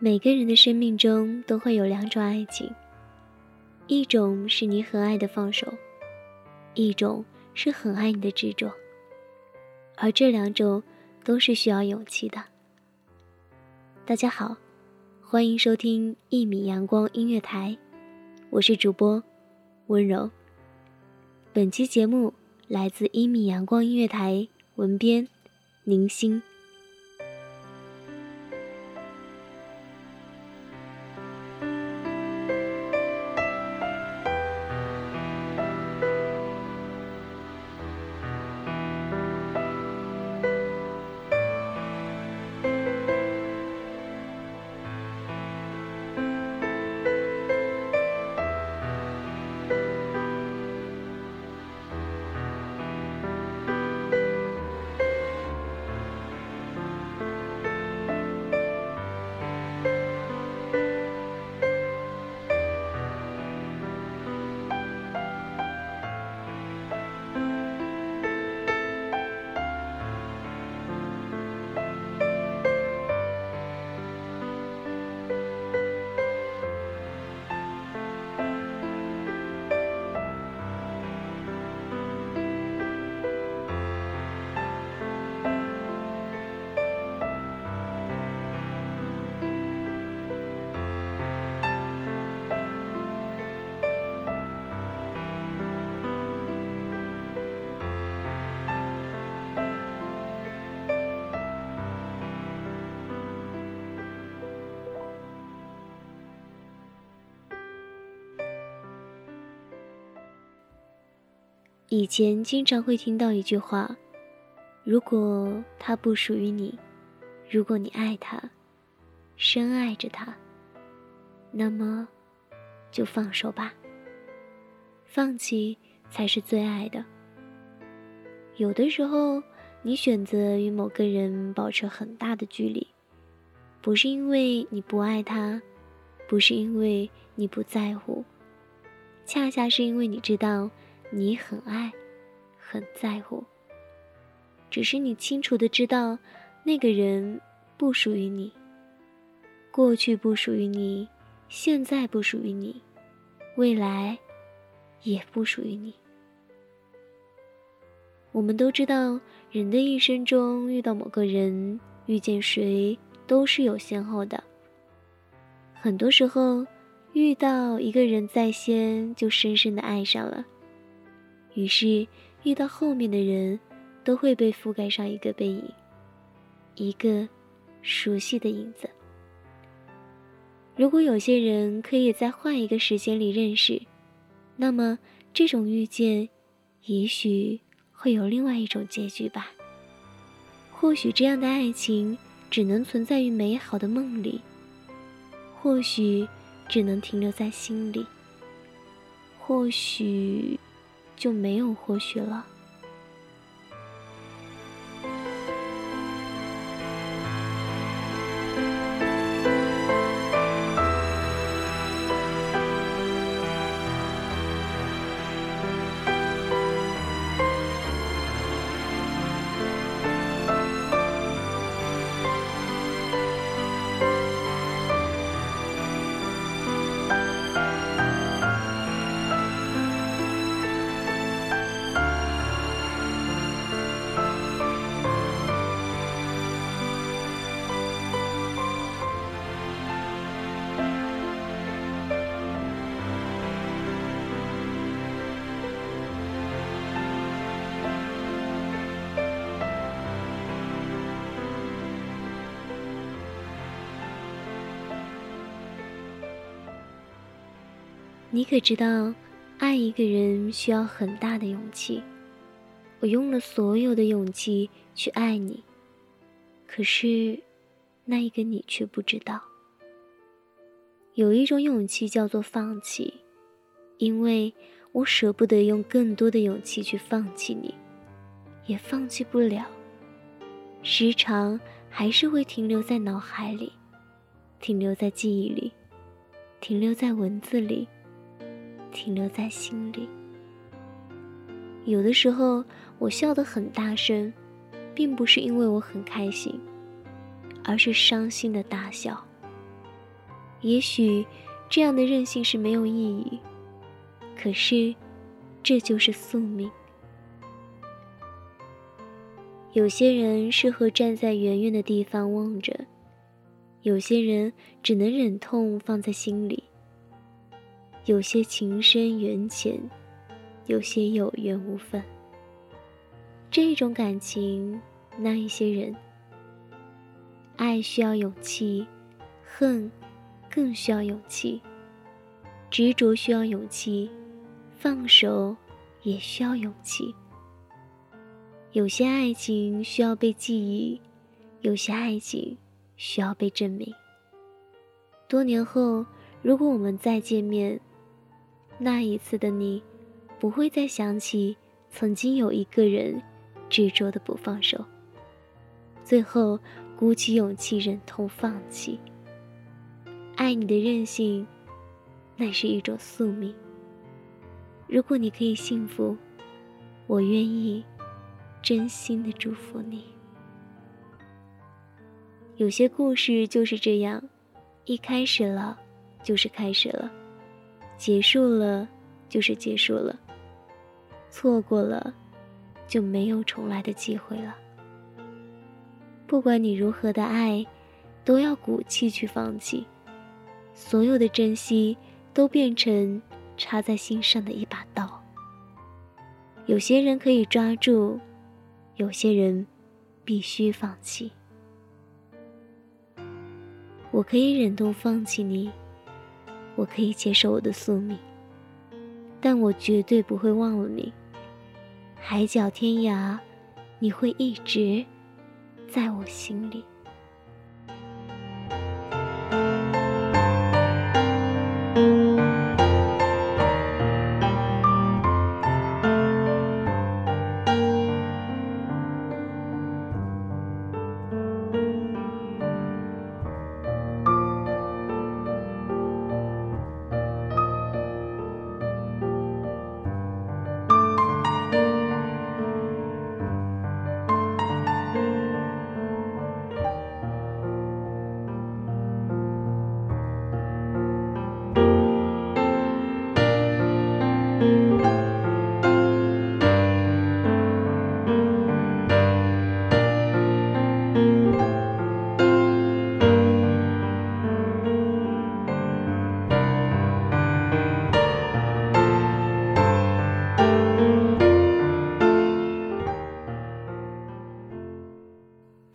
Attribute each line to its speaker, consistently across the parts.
Speaker 1: 每个人的生命中都会有两种爱情，一种是你很爱的放手，一种是很爱你的执着，而这两种都是需要勇气的。大家好，欢迎收听一米阳光音乐台，我是主播温柔。本期节目来自一米阳光音乐台，文编宁心。以前经常会听到一句话：“如果他不属于你，如果你爱他，深爱着他，那么就放手吧。放弃才是最爱的。有的时候，你选择与某个人保持很大的距离，不是因为你不爱他，不是因为你不在乎，恰恰是因为你知道。”你很爱，很在乎。只是你清楚的知道，那个人不属于你，过去不属于你，现在不属于你，未来也不属于你。我们都知道，人的一生中遇到某个人，遇见谁都是有先后的。很多时候，遇到一个人在先，就深深的爱上了。于是，遇到后面的人，都会被覆盖上一个背影，一个熟悉的影子。如果有些人可以在换一个时间里认识，那么这种遇见，也许会有另外一种结局吧。或许这样的爱情只能存在于美好的梦里，或许只能停留在心里，或许。就没有或许了。你可知道，爱一个人需要很大的勇气。我用了所有的勇气去爱你，可是，那一个你却不知道。有一种勇气叫做放弃，因为我舍不得用更多的勇气去放弃你，也放弃不了。时常还是会停留在脑海里，停留在记忆里，停留在文字里。停留在心里。有的时候，我笑得很大声，并不是因为我很开心，而是伤心的大笑。也许这样的任性是没有意义，可是这就是宿命。有些人适合站在远远的地方望着，有些人只能忍痛放在心里。有些情深缘浅，有些有缘无分。这种感情，那一些人，爱需要勇气，恨更需要勇气，执着需要勇气，放手也需要勇气。有些爱情需要被记忆，有些爱情需要被证明。多年后，如果我们再见面，那一次的你，不会再想起曾经有一个人执着的不放手，最后鼓起勇气忍痛放弃。爱你的任性，那是一种宿命。如果你可以幸福，我愿意真心的祝福你。有些故事就是这样，一开始了，就是开始了。结束了，就是结束了。错过了，就没有重来的机会了。不管你如何的爱，都要鼓气去放弃。所有的珍惜，都变成插在心上的一把刀。有些人可以抓住，有些人必须放弃。我可以忍痛放弃你。我可以接受我的宿命，但我绝对不会忘了你。海角天涯，你会一直在我心里。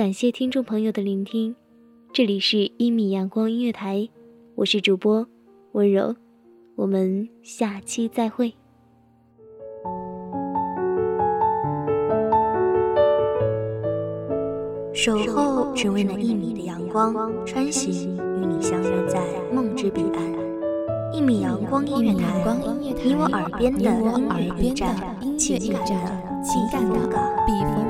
Speaker 1: 感谢听众朋友的聆听，这里是《一米阳光音乐台》，我是主播温柔，我们下期再会。
Speaker 2: 守候只为那一米的阳光，穿行与你相约在梦之彼岸。一米阳光音乐台，你我耳边的音乐驿站，情感的情感的避风港。